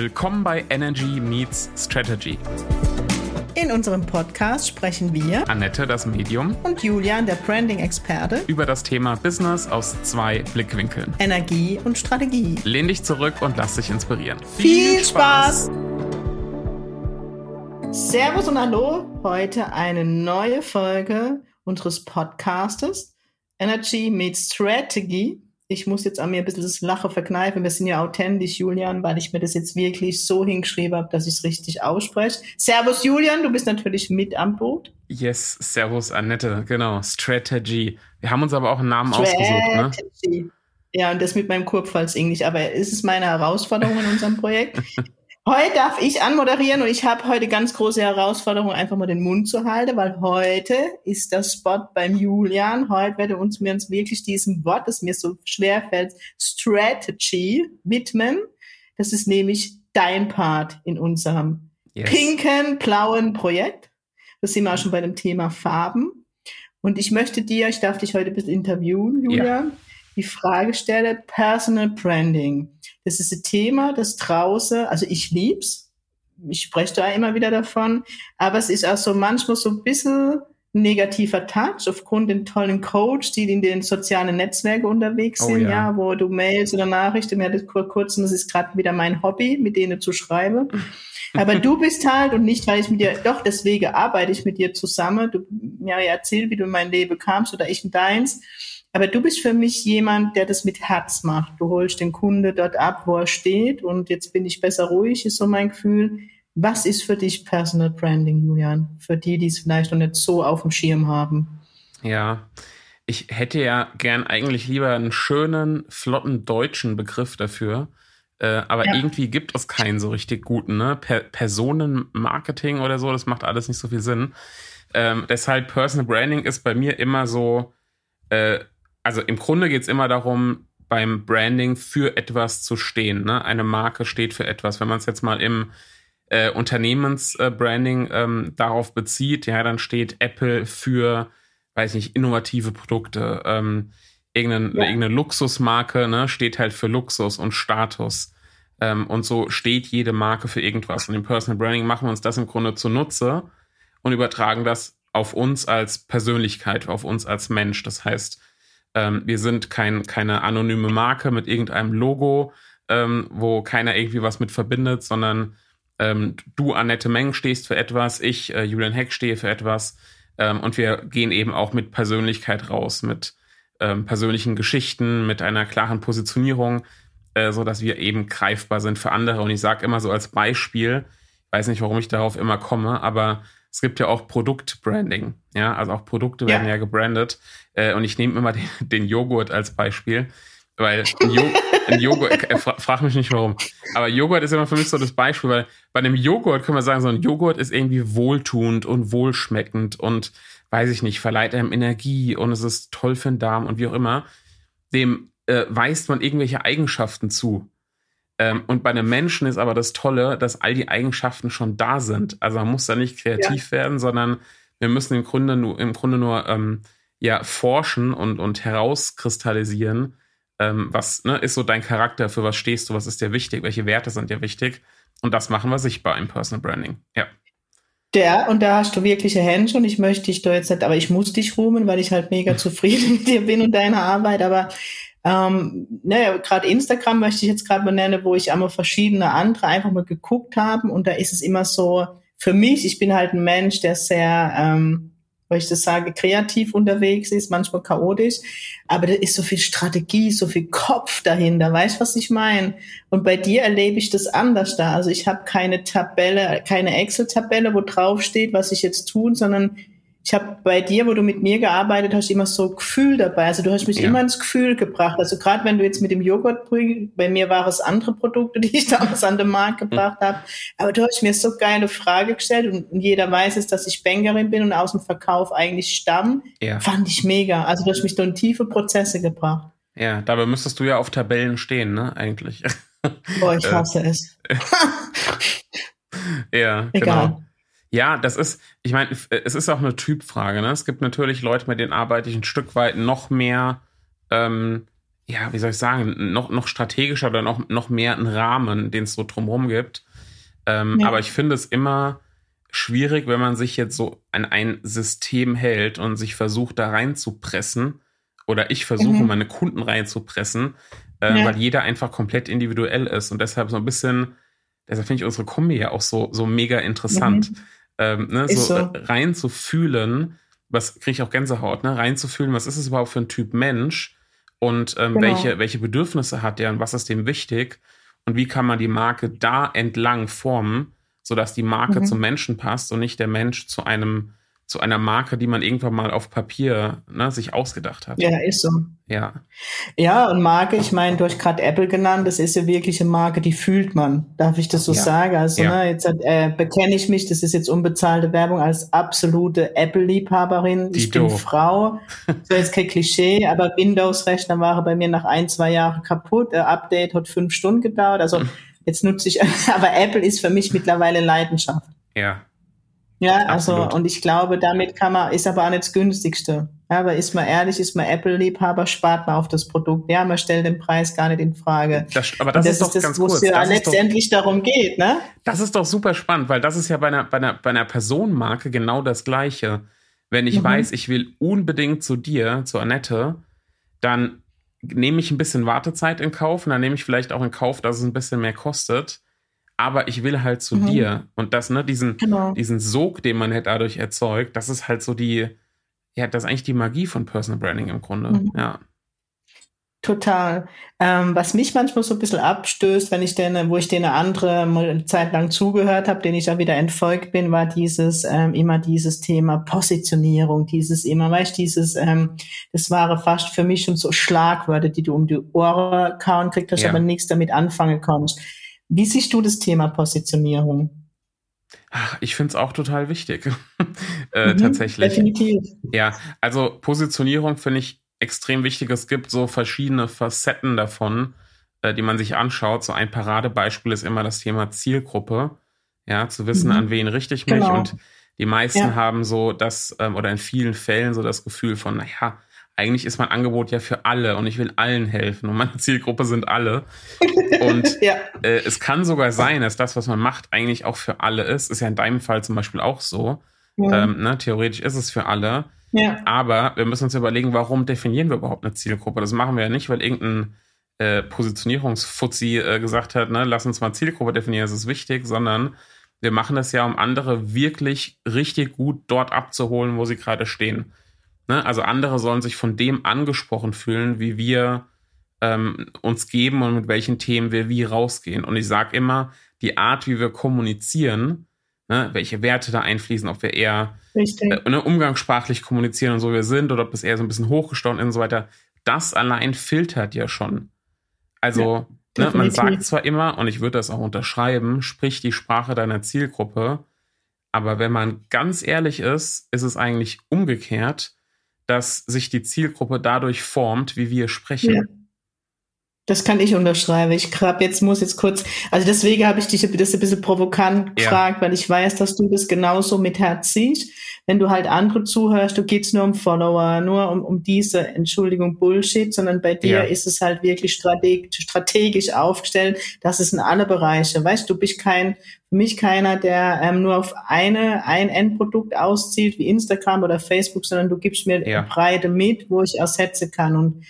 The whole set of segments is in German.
Willkommen bei Energy Meets Strategy. In unserem Podcast sprechen wir, Annette, das Medium, und Julian, der Branding-Experte, über das Thema Business aus zwei Blickwinkeln. Energie und Strategie. Lehn dich zurück und lass dich inspirieren. Viel, Viel Spaß! Spaß! Servus und Hallo, heute eine neue Folge unseres Podcastes Energy Meets Strategy ich muss jetzt an mir ein bisschen das Lache verkneifen. Wir sind ja authentisch, Julian, weil ich mir das jetzt wirklich so hingeschrieben habe, dass ich es richtig ausspreche. Servus, Julian, du bist natürlich mit am Boot. Yes, Servus, Annette, genau. Strategy. Wir haben uns aber auch einen Namen Strategy. ausgesucht, ne? Ja, und das mit meinem Kurpfalz Englisch. Aber es ist meine Herausforderung in unserem Projekt. Heute darf ich anmoderieren und ich habe heute ganz große Herausforderung, einfach mal den Mund zu halten, weil heute ist der Spot beim Julian. Heute werden uns wir uns wirklich diesem Wort, das mir so schwer fällt, Strategy widmen. Das ist nämlich dein Part in unserem yes. pinken, blauen Projekt. Das sind wir auch schon bei dem Thema Farben. Und ich möchte dir, ich darf dich heute ein bisschen interviewen, Julian, ja. Die Frage stellen, Personal Branding. Das ist ein Thema, das draußen, also ich lieb's. Ich spreche da immer wieder davon. Aber es ist auch so manchmal so ein bisschen negativer Touch aufgrund den tollen Coach, die in den sozialen Netzwerken unterwegs oh sind, oh, ja. ja. wo du Mails oder Nachrichten, mir das vor kurzem, das ist gerade wieder mein Hobby, mit denen zu schreiben. Aber du bist halt und nicht, weil ich mit dir, doch deswegen arbeite ich mit dir zusammen. Du mir ja, erzähl, wie du in mein Leben kamst oder ich in deins. Aber du bist für mich jemand, der das mit Herz macht. Du holst den Kunde dort ab, wo er steht und jetzt bin ich besser ruhig, ist so mein Gefühl. Was ist für dich Personal Branding, Julian? Für die, die es vielleicht noch nicht so auf dem Schirm haben. Ja, ich hätte ja gern eigentlich lieber einen schönen, flotten deutschen Begriff dafür. Äh, aber ja. irgendwie gibt es keinen so richtig guten, ne? Per Personenmarketing oder so, das macht alles nicht so viel Sinn. Ähm, deshalb Personal Branding ist bei mir immer so, äh, also im Grunde geht es immer darum, beim Branding für etwas zu stehen. Ne? Eine Marke steht für etwas. Wenn man es jetzt mal im äh, Unternehmensbranding äh, ähm, darauf bezieht, ja, dann steht Apple für, weiß nicht, innovative Produkte. Ähm, irgendeine, ja. irgendeine Luxusmarke ne, steht halt für Luxus und Status. Ähm, und so steht jede Marke für irgendwas. Und im Personal Branding machen wir uns das im Grunde zunutze und übertragen das auf uns als Persönlichkeit, auf uns als Mensch. Das heißt, ähm, wir sind kein, keine anonyme Marke mit irgendeinem Logo, ähm, wo keiner irgendwie was mit verbindet, sondern ähm, du, Annette Meng, stehst für etwas, ich, äh, Julian Heck, stehe für etwas. Ähm, und wir gehen eben auch mit Persönlichkeit raus, mit ähm, persönlichen Geschichten, mit einer klaren Positionierung, äh, so dass wir eben greifbar sind für andere. Und ich sage immer so als Beispiel, ich weiß nicht, warum ich darauf immer komme, aber es gibt ja auch Produktbranding. Ja, also auch Produkte werden ja, ja gebrandet. Äh, und ich nehme immer den, den, Joghurt als Beispiel, weil ein, jo ein Joghurt, äh, fra frag mich nicht warum, aber Joghurt ist immer für mich so das Beispiel, weil bei einem Joghurt können wir sagen, so ein Joghurt ist irgendwie wohltuend und wohlschmeckend und weiß ich nicht, verleiht einem Energie und es ist toll für den Darm und wie auch immer. Dem äh, weist man irgendwelche Eigenschaften zu. Ähm, und bei einem Menschen ist aber das Tolle, dass all die Eigenschaften schon da sind. Also man muss da nicht kreativ ja. werden, sondern wir müssen im Grunde nur, im Grunde nur ähm, ja, forschen und, und herauskristallisieren, ähm, was ne, ist so dein Charakter, für was stehst du, was ist dir wichtig, welche Werte sind dir wichtig. Und das machen wir sichtbar im Personal Branding. Ja. Der, und da hast du wirkliche Hände und ich möchte dich da jetzt nicht, aber ich muss dich ruhmen, weil ich halt mega zufrieden mit dir bin und deiner Arbeit, aber ähm, ne, gerade Instagram möchte ich jetzt gerade mal nennen, wo ich einmal verschiedene andere einfach mal geguckt habe und da ist es immer so, für mich, ich bin halt ein Mensch, der sehr, ähm, weil ich das sage, kreativ unterwegs ist, manchmal chaotisch, aber da ist so viel Strategie, so viel Kopf dahinter, weißt du, was ich meine? Und bei dir erlebe ich das anders da. Also ich habe keine Tabelle, keine Excel-Tabelle, wo drauf steht, was ich jetzt tun, sondern ich habe bei dir, wo du mit mir gearbeitet hast, immer so Gefühl dabei. Also du hast mich ja. immer ins Gefühl gebracht. Also gerade wenn du jetzt mit dem Joghurt, bei mir waren es andere Produkte, die ich damals an den Markt gebracht habe. Aber du hast mir so geile Frage gestellt und jeder weiß es, dass ich Bankerin bin und aus dem Verkauf eigentlich stamm. Ja. Fand ich mega. Also du hast mich da in tiefe Prozesse gebracht. Ja, dabei müsstest du ja auf Tabellen stehen, ne, eigentlich. Boah, ich hasse es. ja, Egal. genau. Ja, das ist, ich meine, es ist auch eine Typfrage. Ne? Es gibt natürlich Leute, mit denen arbeite ich ein Stück weit noch mehr, ähm, ja, wie soll ich sagen, noch, noch strategischer oder noch, noch mehr einen Rahmen, den es so drumherum gibt. Ähm, ja. Aber ich finde es immer schwierig, wenn man sich jetzt so an ein System hält und sich versucht, da reinzupressen. Oder ich versuche, mhm. meine Kunden reinzupressen, äh, ja. weil jeder einfach komplett individuell ist. Und deshalb so ein bisschen, deshalb finde ich unsere Kombi ja auch so, so mega interessant. Mhm. Ähm, ne, so, so. rein zu fühlen, was kriege ich auch Gänsehaut, ne? Rein zu fühlen, was ist es überhaupt für ein Typ Mensch und ähm, genau. welche, welche Bedürfnisse hat der und was ist dem wichtig und wie kann man die Marke da entlang formen, sodass die Marke mhm. zum Menschen passt und nicht der Mensch zu einem zu einer Marke, die man irgendwann mal auf Papier ne, sich ausgedacht hat. Ja, ist so. Ja. Ja, und Marke, ich meine, du hast gerade Apple genannt, das ist ja wirklich eine Marke, die fühlt man. Darf ich das so ja. sagen? Also, ja. ne, jetzt äh, bekenne ich mich, das ist jetzt unbezahlte Werbung, als absolute Apple-Liebhaberin. Ich bin Frau. So jetzt kein Klischee, aber Windows-Rechner war bei mir nach ein, zwei Jahren kaputt. Der Update hat fünf Stunden gedauert. Also, hm. jetzt nutze ich, aber Apple ist für mich mittlerweile Leidenschaft. Ja. Ja, also Absolut. und ich glaube, damit kann man, ist aber auch nicht das günstigste. Aber ist man ehrlich, ist man Apple-Liebhaber, spart man auf das Produkt. Ja, man stellt den Preis gar nicht in Frage. Das, aber das, das ist, doch das, ganz wo es ja letztendlich doch, darum geht, ne? Das ist doch super spannend, weil das ist ja bei einer, bei einer, bei einer Personenmarke genau das Gleiche. Wenn ich mhm. weiß, ich will unbedingt zu dir, zu Annette, dann nehme ich ein bisschen Wartezeit in Kauf und dann nehme ich vielleicht auch in Kauf, dass es ein bisschen mehr kostet aber ich will halt zu mhm. dir. Und das, ne, diesen, genau. diesen Sog, den man halt dadurch erzeugt, das ist halt so die, ja, das ist eigentlich die Magie von Personal Branding im Grunde. Mhm. Ja. Total. Ähm, was mich manchmal so ein bisschen abstößt, wenn ich denn, wo ich denen eine andere mal eine Zeit lang zugehört habe, den ich ja wieder entfolgt bin, war dieses ähm, immer dieses Thema Positionierung, dieses immer, weißt dieses, ähm, das war fast für mich schon so Schlagwörter, die du um die Ohren kauen kriegst, ja. aber nichts damit anfangen kannst. Wie siehst du das Thema Positionierung? Ich finde es auch total wichtig. äh, mhm, tatsächlich. Definitiv. Ja, also Positionierung finde ich extrem wichtig. Es gibt so verschiedene Facetten davon, äh, die man sich anschaut. So ein Paradebeispiel ist immer das Thema Zielgruppe. Ja, zu wissen, mhm. an wen richte ich mich. Genau. Und die meisten ja. haben so das, ähm, oder in vielen Fällen so das Gefühl von, naja, eigentlich ist mein Angebot ja für alle und ich will allen helfen und meine Zielgruppe sind alle. Und ja. äh, es kann sogar sein, dass das, was man macht, eigentlich auch für alle ist. Ist ja in deinem Fall zum Beispiel auch so. Ja. Ähm, ne? Theoretisch ist es für alle. Ja. Aber wir müssen uns überlegen, warum definieren wir überhaupt eine Zielgruppe? Das machen wir ja nicht, weil irgendein äh, Positionierungsfuzzi äh, gesagt hat, ne, lass uns mal Zielgruppe definieren, das ist wichtig, sondern wir machen das ja, um andere wirklich richtig gut dort abzuholen, wo sie gerade stehen. Ne? Also andere sollen sich von dem angesprochen fühlen, wie wir ähm, uns geben und mit welchen Themen wir wie rausgehen. Und ich sage immer, die Art, wie wir kommunizieren, ne, welche Werte da einfließen, ob wir eher äh, ne, umgangssprachlich kommunizieren und so wir sind oder ob das eher so ein bisschen hochgestaunt ist und so weiter, das allein filtert ja schon. Also ja, ne, man sagt zwar immer, und ich würde das auch unterschreiben, sprich die Sprache deiner Zielgruppe, aber wenn man ganz ehrlich ist, ist es eigentlich umgekehrt dass sich die Zielgruppe dadurch formt, wie wir sprechen. Das kann ich unterschreiben. Ich grab jetzt, muss jetzt kurz, also deswegen habe ich dich das ein bisschen provokant gefragt, ja. weil ich weiß, dass du das genauso mit Herz siehst. Wenn du halt andere zuhörst, du geht's nur um Follower, nur um, um diese, Entschuldigung, Bullshit, sondern bei dir ja. ist es halt wirklich strategisch, strategisch aufgestellt, dass es in alle Bereiche, weißt du, bist kein, für mich keiner, der ähm, nur auf eine, ein Endprodukt auszielt, wie Instagram oder Facebook, sondern du gibst mir ja. Breite mit, wo ich ersetzen kann und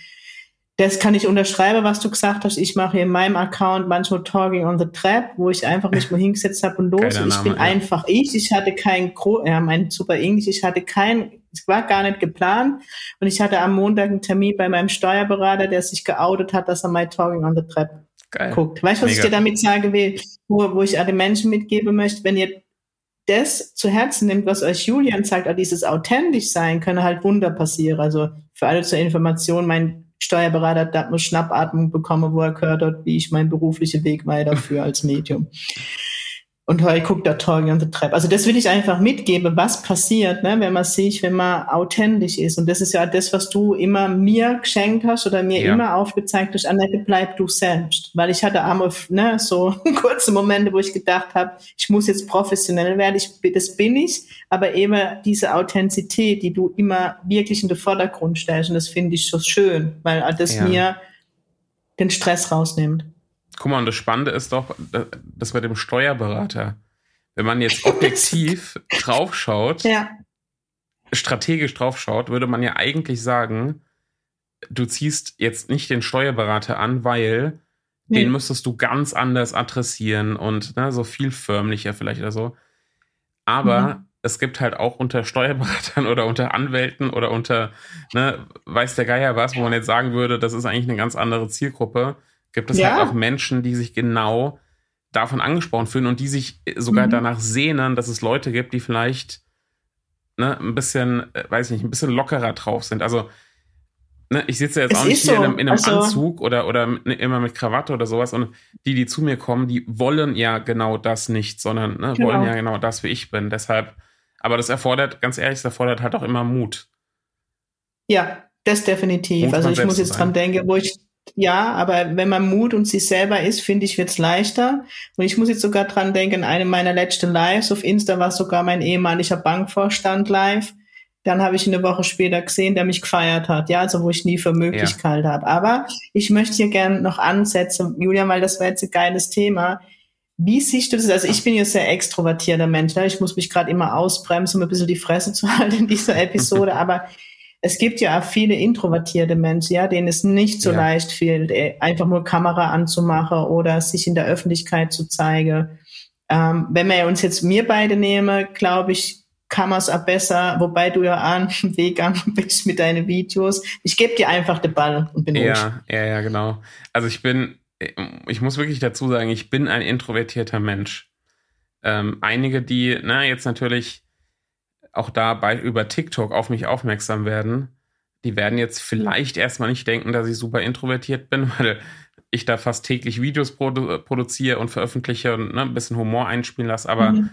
das kann ich unterschreiben, was du gesagt hast. Ich mache in meinem Account manchmal Talking on the Trap, wo ich einfach mich mal hingesetzt habe und los. ich bin ja. einfach ich. Ich hatte kein, Gro ja, mein super Englisch, ich hatte kein, es war gar nicht geplant. Und ich hatte am Montag einen Termin bei meinem Steuerberater, der sich geoutet hat, dass er mein Talking on the Trap Geil. guckt. Weißt du, was Mega. ich dir damit sage, will, wo, wo ich alle Menschen mitgeben möchte, wenn ihr das zu Herzen nimmt, was euch Julian sagt, auch dieses authentisch sein, können halt Wunder passieren. Also für alle zur Information, mein Steuerberater hat da Schnappatmung bekommen, wo er gehört hat, wie ich meinen beruflichen Weg weiterführe als Medium. Und guckt der Talking on the Trap. Also das will ich einfach mitgeben, was passiert, ne, wenn man sich, wenn man authentisch ist. Und das ist ja das, was du immer mir geschenkt hast oder mir ja. immer aufgezeigt hast, Annette, bleib du selbst. Weil ich hatte einmal ne, so kurze Momente, wo ich gedacht habe, ich muss jetzt professionell werden. Ich, das bin ich. Aber eben diese Authentizität, die du immer wirklich in den Vordergrund stellst. Und das finde ich so schön, weil das ja. mir den Stress rausnimmt. Guck mal, und das Spannende ist doch, das bei dem Steuerberater. Wenn man jetzt objektiv draufschaut, ja. strategisch draufschaut, würde man ja eigentlich sagen, du ziehst jetzt nicht den Steuerberater an, weil nee. den müsstest du ganz anders adressieren und ne, so viel förmlicher vielleicht oder so. Aber mhm. es gibt halt auch unter Steuerberatern oder unter Anwälten oder unter, ne, weiß der Geier was, wo man jetzt sagen würde, das ist eigentlich eine ganz andere Zielgruppe, gibt es ja. halt auch Menschen, die sich genau davon angesprochen fühlen und die sich sogar mhm. danach sehnen, dass es Leute gibt, die vielleicht ne, ein bisschen, äh, weiß ich nicht, ein bisschen lockerer drauf sind. Also ne, ich sitze jetzt es auch nicht hier so. in einem, in einem also, Anzug oder, oder ne, immer mit Krawatte oder sowas und die, die zu mir kommen, die wollen ja genau das nicht, sondern ne, genau. wollen ja genau das, wie ich bin. Deshalb, aber das erfordert, ganz ehrlich, das erfordert halt auch immer Mut. Ja, das definitiv. Mut also ich muss jetzt dran denken, wo ich ja, aber wenn man Mut und sich selber ist, finde ich, wird's leichter. Und ich muss jetzt sogar dran denken, eine meiner letzten Lives auf Insta war sogar mein ehemaliger Bankvorstand live dann habe ich eine Woche später gesehen, der mich gefeiert hat, ja, also wo ich nie für möglich ja. habe. Aber ich möchte hier gerne noch ansetzen, Julian, weil das war jetzt ein geiles Thema. Wie siehst du das? Also ich bin ja sehr extrovertierter Mensch. Ne? Ich muss mich gerade immer ausbremsen, um ein bisschen die Fresse zu halten in dieser Episode. Aber es gibt ja auch viele introvertierte Menschen, ja, denen es nicht so ja. leicht fehlt, äh, einfach nur Kamera anzumachen oder sich in der Öffentlichkeit zu zeigen. Ähm, wenn wir uns jetzt mir beide nehmen, glaube ich, kann man es auch besser, wobei du ja an Weg bist mit deinen Videos. Ich gebe dir einfach den Ball und bin Ja, ruhig. ja, ja, genau. Also ich bin, ich muss wirklich dazu sagen, ich bin ein introvertierter Mensch. Ähm, einige, die, na, jetzt natürlich auch dabei über TikTok auf mich aufmerksam werden, die werden jetzt vielleicht erstmal nicht denken, dass ich super introvertiert bin, weil ich da fast täglich Videos produ produziere und veröffentliche und ne, ein bisschen Humor einspielen lasse, aber mhm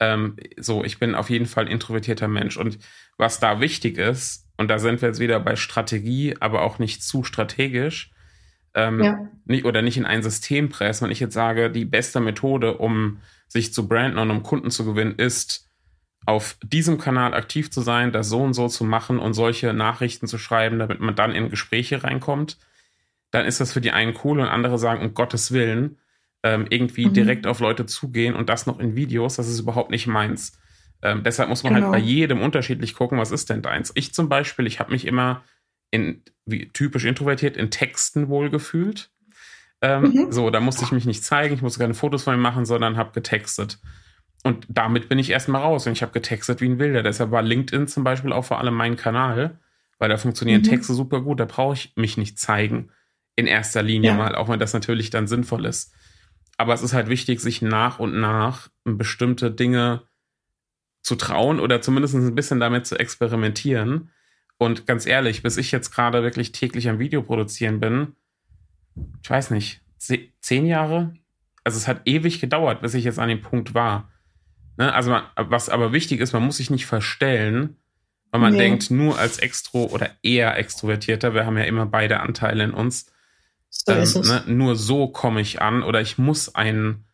ähm, so, ich bin auf jeden Fall ein introvertierter Mensch. Und was da wichtig ist, und da sind wir jetzt wieder bei Strategie, aber auch nicht zu strategisch, ähm, ja. nicht, oder nicht in ein System pressen, wenn ich jetzt sage, die beste Methode, um sich zu branden und um Kunden zu gewinnen, ist, auf diesem Kanal aktiv zu sein, das so und so zu machen und solche Nachrichten zu schreiben, damit man dann in Gespräche reinkommt, dann ist das für die einen cool und andere sagen, um Gottes Willen, ähm, irgendwie mhm. direkt auf Leute zugehen und das noch in Videos, das ist überhaupt nicht meins. Ähm, deshalb muss man halt genau. halt bei jedem unterschiedlich gucken, was ist denn deins. Ich zum Beispiel, ich habe mich immer in, wie typisch introvertiert, in Texten wohlgefühlt. Ähm, mhm. So, da musste ich mich nicht zeigen, ich musste keine Fotos von mir machen, sondern habe getextet. Und damit bin ich erstmal raus und ich habe getextet wie ein Wilder. Deshalb war LinkedIn zum Beispiel auch vor allem mein Kanal, weil da funktionieren mhm. Texte super gut. Da brauche ich mich nicht zeigen in erster Linie ja. mal, auch wenn das natürlich dann sinnvoll ist. Aber es ist halt wichtig, sich nach und nach bestimmte Dinge zu trauen oder zumindest ein bisschen damit zu experimentieren. Und ganz ehrlich, bis ich jetzt gerade wirklich täglich am Video produzieren bin, ich weiß nicht, zehn Jahre? Also es hat ewig gedauert, bis ich jetzt an dem Punkt war. Ne? Also man, was aber wichtig ist, man muss sich nicht verstellen, weil man nee. denkt, nur als Extro oder eher Extrovertierter, wir haben ja immer beide Anteile in uns, so ähm, ne, nur so komme ich an oder ich muss ein,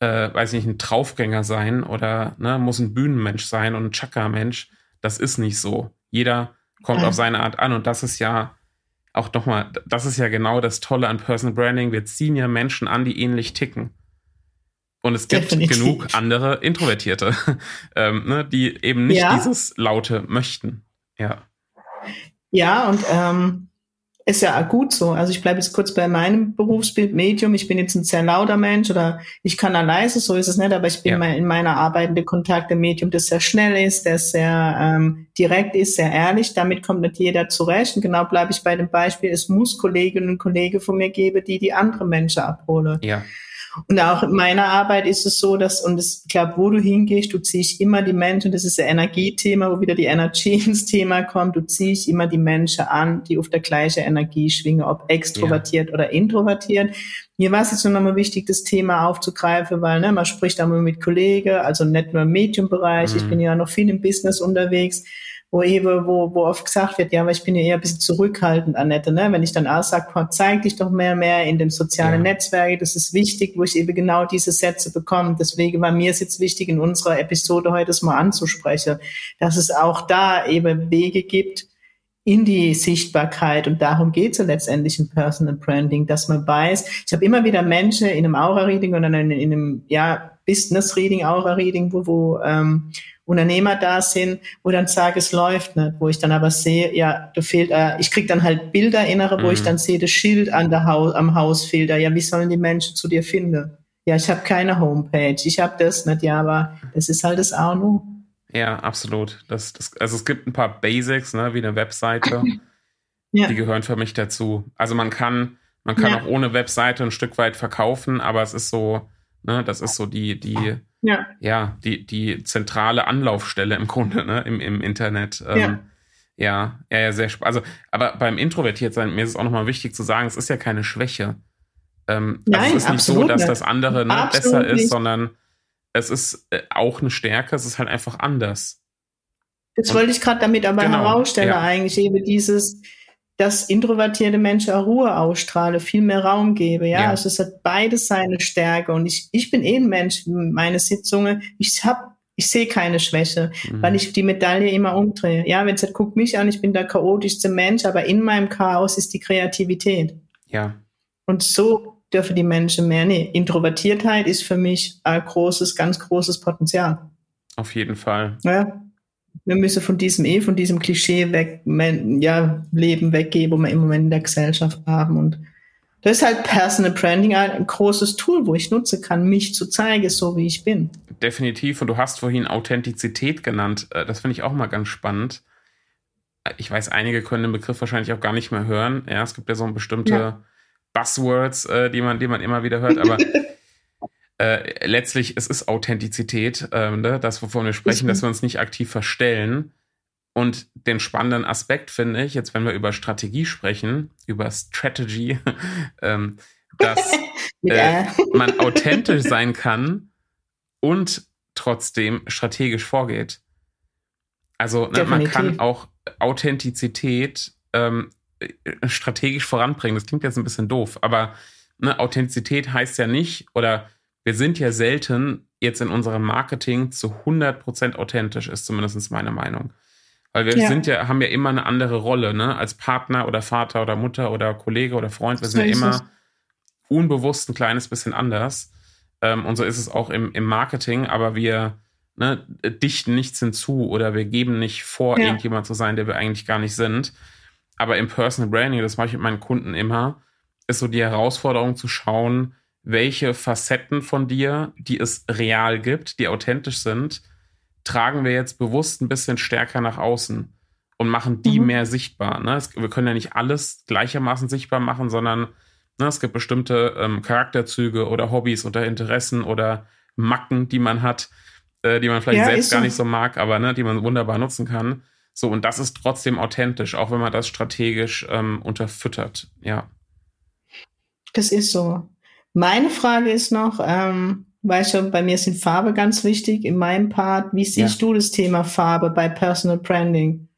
äh, weiß nicht, ein Traufgänger sein oder ne, muss ein Bühnenmensch sein und ein Chakra-Mensch. Das ist nicht so. Jeder kommt ja. auf seine Art an und das ist ja auch nochmal, das ist ja genau das Tolle an Personal Branding. Wir ziehen ja Menschen an, die ähnlich ticken. Und es gibt Definitiv. genug andere Introvertierte, ähm, ne, die eben nicht ja. dieses Laute möchten. Ja. Ja, und ähm, ist ja gut so. Also ich bleibe jetzt kurz bei meinem Berufsbild Medium. Ich bin jetzt ein sehr lauter Mensch oder ich kann da leise, so ist es nicht, aber ich bin ja. in meiner Arbeit in Kontakt im Medium, das sehr schnell ist, der sehr ähm, direkt ist, sehr ehrlich. Damit kommt nicht jeder zurecht. Und genau bleibe ich bei dem Beispiel, es muss Kolleginnen und Kollegen von mir geben, die die andere Menschen abholen. Ja. Und auch in meiner Arbeit ist es so, dass, und ich glaube, wo du hingehst, du ziehst immer die Menschen, das ist ein Energiethema, wo wieder die Energie ins Thema kommt, du ziehst immer die Menschen an, die auf der gleichen Energie schwingen, ob extrovertiert ja. oder introvertiert. Mir war es jetzt nur nochmal wichtig, das Thema aufzugreifen, weil ne, man spricht einmal mit Kollegen, also nicht nur im Medienbereich, mhm. ich bin ja noch viel im Business unterwegs wo eben, wo, wo oft gesagt wird, ja, aber ich bin ja eher ein bisschen zurückhaltend, Annette, ne? Wenn ich dann auch sage, zeig dich doch mehr, mehr in den sozialen ja. Netzwerken, das ist wichtig, wo ich eben genau diese Sätze bekomme. Deswegen war mir es jetzt wichtig, in unserer Episode heute das mal anzusprechen, dass es auch da eben Wege gibt, in die Sichtbarkeit. Und darum geht es ja letztendlich im Personal Branding, dass man weiß, ich habe immer wieder Menschen in einem Aura-Reading oder in, in einem ja, Business-Reading, Aura-Reading, wo, wo ähm, Unternehmer da sind, wo dann sage, es läuft nicht, wo ich dann aber sehe, ja, da fehlt, äh, ich krieg dann halt Bilder innere, wo mhm. ich dann sehe, das Schild an der Haus, am Haus fehlt da. Ja, wie sollen die Menschen zu dir finden? Ja, ich habe keine Homepage, ich habe das nicht, ja, aber das ist halt das Auch Ja, absolut. Das, das, also es gibt ein paar Basics, ne, wie eine Webseite. ja. Die gehören für mich dazu. Also man kann, man kann ja. auch ohne Webseite ein Stück weit verkaufen, aber es ist so, ne, das ist so die, die, ja, ja die, die zentrale Anlaufstelle im Grunde, ne, im, im Internet. Ähm, ja. Ja, ja, ja, sehr spannend. Also, aber beim Introvertiertsein, mir ist es auch nochmal wichtig zu sagen, es ist ja keine Schwäche. Ähm, Nein, also es ist nicht so, dass das andere ne, besser ist, nicht. sondern es ist äh, auch eine Stärke, es ist halt einfach anders. Das Und, wollte ich gerade damit aber genau, herausstellen, ja. eigentlich eben dieses, dass introvertierte Menschen auch Ruhe ausstrahle, viel mehr Raum gebe. Ja, ja. also es hat beides seine Stärke. Und ich, ich bin eh ein Mensch, meine Sitzungen, ich habe ich sehe keine Schwäche, mhm. weil ich die Medaille immer umdrehe. Ja, wenn es halt guckt mich an, ich bin der chaotischste Mensch, aber in meinem Chaos ist die Kreativität. Ja. Und so dürfen die Menschen mehr. Nee, Introvertiertheit ist für mich ein großes, ganz großes Potenzial. Auf jeden Fall. Ja. Wir müssen von diesem eh, von diesem Klischee weg, ja, Leben weggehen, wo wir im Moment in der Gesellschaft haben. Und das ist halt Personal Branding ein großes Tool, wo ich nutzen kann, mich zu zeigen, so wie ich bin. Definitiv. Und du hast vorhin Authentizität genannt. Äh, das finde ich auch mal ganz spannend. Äh, ich weiß, einige können den Begriff wahrscheinlich auch gar nicht mehr hören. Ja, es gibt ja so bestimmte ja. Buzzwords, äh, die, man, die man immer wieder hört, aber äh, letztlich es ist Authentizität, äh, ne? das, wovon wir sprechen, dass wir uns nicht aktiv verstellen. Und den spannenden Aspekt finde ich, jetzt wenn wir über Strategie sprechen, über Strategy, ähm, dass äh, man authentisch sein kann und trotzdem strategisch vorgeht. Also ne, man kann auch Authentizität ähm, äh, strategisch voranbringen. Das klingt jetzt ein bisschen doof, aber ne, Authentizität heißt ja nicht, oder wir sind ja selten jetzt in unserem Marketing zu 100% authentisch, ist zumindest meine Meinung. Weil wir ja. sind ja, haben ja immer eine andere Rolle, ne? Als Partner oder Vater oder Mutter oder Kollege oder Freund. Wir sind ja immer unbewusst ein kleines bisschen anders. Ähm, und so ist es auch im, im Marketing, aber wir ne, dichten nichts hinzu oder wir geben nicht vor, ja. irgendjemand zu sein, der wir eigentlich gar nicht sind. Aber im Personal Branding, das mache ich mit meinen Kunden immer, ist so die Herausforderung zu schauen, welche Facetten von dir, die es real gibt, die authentisch sind, tragen wir jetzt bewusst ein bisschen stärker nach außen und machen die mhm. mehr sichtbar. Ne? Es, wir können ja nicht alles gleichermaßen sichtbar machen, sondern ne, es gibt bestimmte ähm, Charakterzüge oder Hobbys oder Interessen oder Macken, die man hat, äh, die man vielleicht ja, selbst gar so. nicht so mag, aber ne, die man wunderbar nutzen kann. So, und das ist trotzdem authentisch, auch wenn man das strategisch ähm, unterfüttert, ja. Das ist so. Meine Frage ist noch, ähm, weißt du, bei mir sind Farbe ganz wichtig in meinem Part. Wie siehst ja. du das Thema Farbe bei Personal Branding?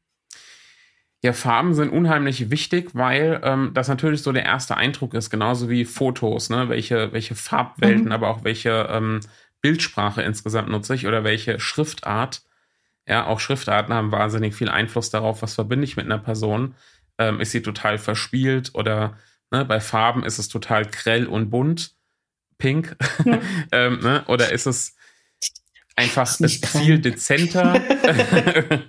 Ja, Farben sind unheimlich wichtig, weil ähm, das natürlich so der erste Eindruck ist, genauso wie Fotos, ne? Welche, welche Farbwelten, mhm. aber auch welche ähm, Bildsprache insgesamt nutze ich oder welche Schriftart. Ja, auch Schriftarten haben wahnsinnig viel Einfluss darauf, was verbinde ich mit einer Person. Ähm, ist sie total verspielt oder ne, bei Farben ist es total grell und bunt, pink. Ja. ähm, ne, oder ist es einfach viel dezenter.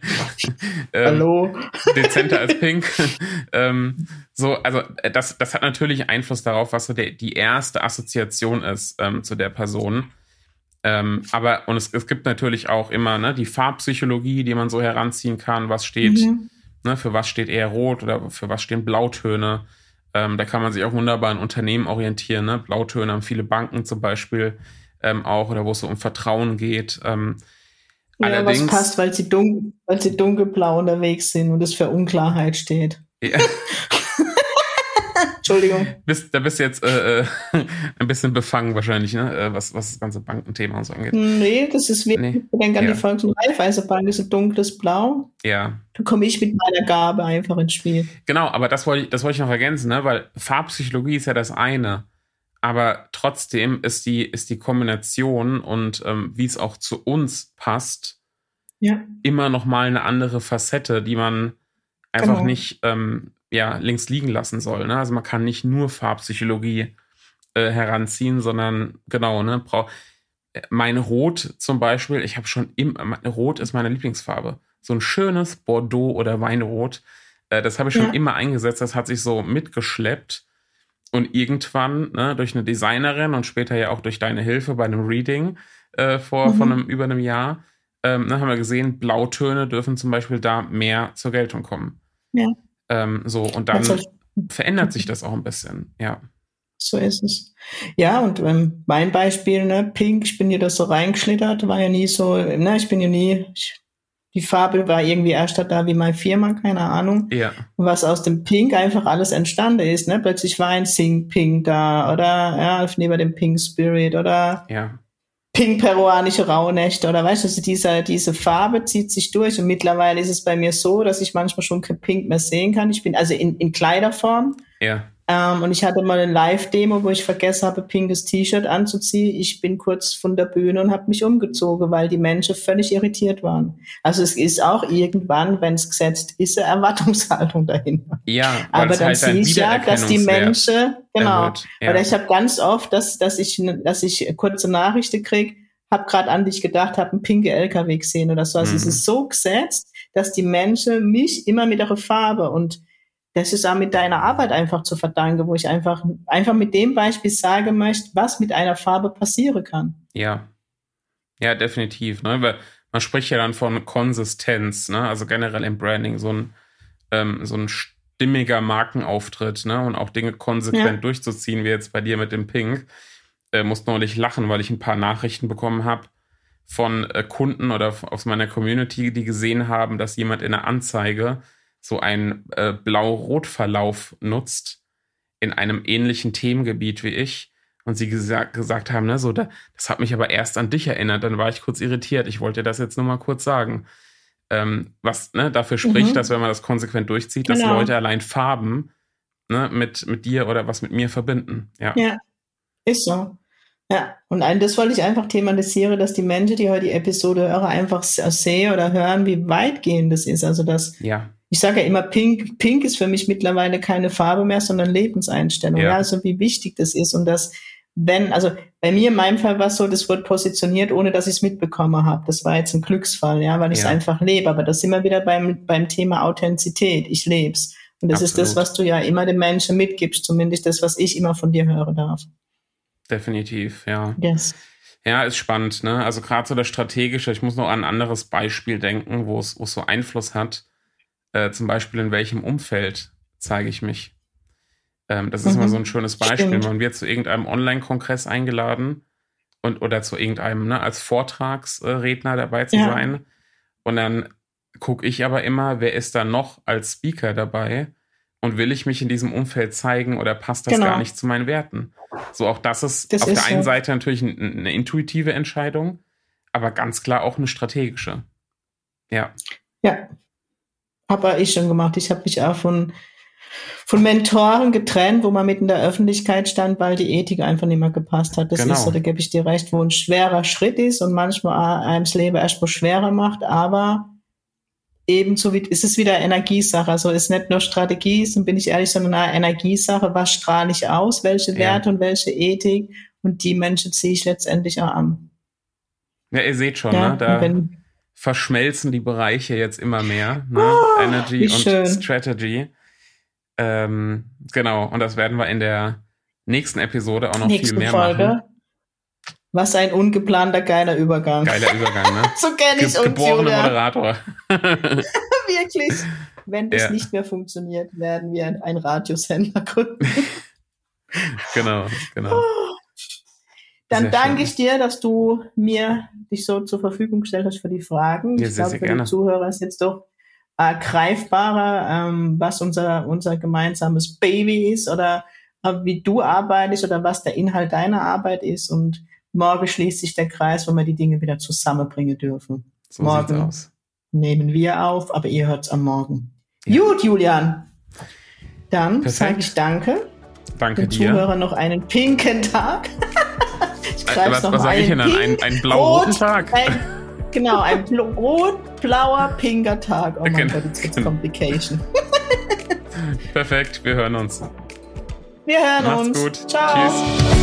ähm, Hallo. dezenter als pink. ähm, so, also das, das hat natürlich Einfluss darauf, was so der, die erste Assoziation ist ähm, zu der Person. Ähm, aber, und es, es gibt natürlich auch immer ne, die Farbpsychologie, die man so heranziehen kann. Was steht, mhm. ne, für was steht eher rot oder für was stehen Blautöne? Ähm, da kann man sich auch wunderbar an Unternehmen orientieren. Ne? Blautöne haben viele Banken zum Beispiel ähm, auch, oder wo es so um Vertrauen geht. Ähm, ja, allerdings, was passt, weil sie, dunkel, weil sie dunkelblau unterwegs sind und es für Unklarheit steht. Ja. Entschuldigung. Bist, da bist du jetzt äh, äh ein bisschen befangen wahrscheinlich, ne? Äh, was, was das ganze Bankenthema und so angeht. Nee, das ist wie nee. ich denke an ja. die Volks- und Raiffeisenbank, ist dunkles Blau. Ja. Da komme ich mit meiner Gabe einfach ins Spiel. Genau, aber das wollte ich, das wollte ich noch ergänzen, ne? Weil Farbpsychologie ist ja das eine. Aber trotzdem ist die, ist die Kombination und ähm, wie es auch zu uns passt, ja. immer noch mal eine andere Facette, die man einfach genau. nicht ähm, ja, links liegen lassen soll. Ne? Also man kann nicht nur Farbpsychologie äh, heranziehen, sondern genau, ne, braucht mein Rot zum Beispiel, ich habe schon immer, Rot ist meine Lieblingsfarbe. So ein schönes Bordeaux oder Weinrot, äh, das habe ich schon ja. immer eingesetzt, das hat sich so mitgeschleppt. Und irgendwann, ne, durch eine Designerin und später ja auch durch deine Hilfe bei einem Reading äh, vor mhm. von einem, über einem Jahr, ähm, haben wir gesehen, Blautöne dürfen zum Beispiel da mehr zur Geltung kommen. Ja. Ähm, so, und dann also, verändert sich das auch ein bisschen, ja. So ist es. Ja, und ähm, mein Beispiel, ne, Pink, ich bin hier das so reingeschlittert, war ja nie so, ne, ich bin ja nie, ich, die Farbe war irgendwie erst da wie meine Firma, keine Ahnung. Ja. Und was aus dem Pink einfach alles entstanden ist, ne, plötzlich war ein Sing Pink da oder ja, neben dem Pink Spirit oder ja. Pink peruanische Rauhnächte oder weißt du, also diese, diese Farbe zieht sich durch und mittlerweile ist es bei mir so, dass ich manchmal schon kein Pink mehr sehen kann. Ich bin also in, in Kleiderform. Ja. Ähm, und ich hatte mal eine Live-Demo, wo ich vergessen habe, pinkes T-Shirt anzuziehen. Ich bin kurz von der Bühne und habe mich umgezogen, weil die Menschen völlig irritiert waren. Also es ist auch irgendwann, wenn es gesetzt ist, eine Erwartungshaltung dahinter. Ja, aber dann halt sehe ich ja, dass die Menschen, genau, ja. oder ich habe ganz oft, dass, dass ich, dass ich kurze Nachrichten krieg, habe gerade an dich gedacht, habe einen pinke LKW gesehen oder so. Also mhm. es ist so gesetzt, dass die Menschen mich immer mit ihrer Farbe und das ist auch mit deiner Arbeit einfach zu verdanken, wo ich einfach, einfach mit dem Beispiel sagen möchte, was mit einer Farbe passieren kann. Ja. Ja, definitiv. Ne? Weil man spricht ja dann von Konsistenz, ne? also generell im Branding, so ein, ähm, so ein stimmiger Markenauftritt ne? und auch Dinge konsequent ja. durchzuziehen, wie jetzt bei dir mit dem Pink. Äh, muss neulich lachen, weil ich ein paar Nachrichten bekommen habe von äh, Kunden oder aus meiner Community, die gesehen haben, dass jemand in der Anzeige so einen äh, Blau-Rot-Verlauf nutzt in einem ähnlichen Themengebiet wie ich und sie gesagt, gesagt haben, ne, so, da, das hat mich aber erst an dich erinnert, dann war ich kurz irritiert. Ich wollte das jetzt nur mal kurz sagen. Ähm, was ne, dafür spricht, mhm. dass wenn man das konsequent durchzieht, genau. dass Leute allein Farben ne, mit, mit dir oder was mit mir verbinden. Ja, ja ist so. Ja, und ein, das wollte ich einfach thematisieren, dass die Menschen, die heute die Episode hören, einfach sehen oder hören, wie weitgehend das ist. Also, dass ja ich sage ja immer, Pink, Pink ist für mich mittlerweile keine Farbe mehr, sondern Lebenseinstellung. Ja. ja, also wie wichtig das ist und das, wenn, also bei mir in meinem Fall war es so, das wird positioniert, ohne dass ich es mitbekommen habe. Das war jetzt ein Glücksfall, ja, weil ich es ja. einfach lebe. Aber das sind wir wieder beim, beim Thema Authentizität. Ich leb's. Und das Absolut. ist das, was du ja immer den Menschen mitgibst, zumindest das, was ich immer von dir hören darf. Definitiv, ja. Yes. Ja, ist spannend, ne? Also gerade so das Strategische, ich muss noch an ein anderes Beispiel denken, es, wo es so Einfluss hat äh, zum Beispiel in welchem Umfeld zeige ich mich. Ähm, das ist mhm. immer so ein schönes Beispiel. Stimmt. Man wird zu irgendeinem Online-Kongress eingeladen und oder zu irgendeinem, ne, als Vortragsredner dabei zu ja. sein. Und dann gucke ich aber immer, wer ist da noch als Speaker dabei und will ich mich in diesem Umfeld zeigen oder passt das genau. gar nicht zu meinen Werten? So, auch das ist das auf ist der einen so. Seite natürlich eine intuitive Entscheidung, aber ganz klar auch eine strategische. Ja. Ja, habe ich schon gemacht. Ich habe mich auch von, von Mentoren getrennt, wo man mit in der Öffentlichkeit stand, weil die Ethik einfach nicht mehr gepasst hat. Das genau. ist so, da gebe ich dir recht, wo ein schwerer Schritt ist und manchmal einem das Leben erstmal schwerer macht, aber ebenso wie, ist es wieder Energiesache. Also ist nicht nur Strategie, so bin ich ehrlich, sondern eine Energiesache. Was strahle ich aus? Welche Werte ja. und welche Ethik? Und die Menschen ziehe ich letztendlich auch an. Ja, ihr seht schon, ja, ne? Da, wenn, verschmelzen die Bereiche jetzt immer mehr. Ne? Oh, Energy und schön. Strategy. Ähm, genau, und das werden wir in der nächsten Episode auch noch Nächste viel mehr Folge. machen. Was ein ungeplanter geiler Übergang. Geiler Übergang, ne? so kenne ich uns, Geborene Julia. Moderator. Wirklich. Wenn das ja. nicht mehr funktioniert, werden wir einen Radiosender gründen. genau, genau. Dann sehr danke schön. ich dir, dass du mir dich so zur Verfügung gestellt hast für die Fragen. Ja, ich glaube, für gerne. die Zuhörer ist jetzt doch äh, greifbarer, ähm, was unser, unser gemeinsames Baby ist oder äh, wie du arbeitest oder was der Inhalt deiner Arbeit ist. Und morgen schließt sich der Kreis, wo wir die Dinge wieder zusammenbringen dürfen. So morgen nehmen wir auf, aber ihr hört es am Morgen. Ja. Gut, Julian. Dann sage ich danke. Danke Den dir. Zuhörern noch einen pinken Tag. Ich was, was sage ich denn dann? Ein, einen blau-roten Tag? Ein, Genau, ein rot, blauer, pinker Tag. Oh mein genau. Gott, jetzt gibt's Complication. Perfekt, wir hören uns. Wir hören Macht's uns. gut. Ciao. Tschüss.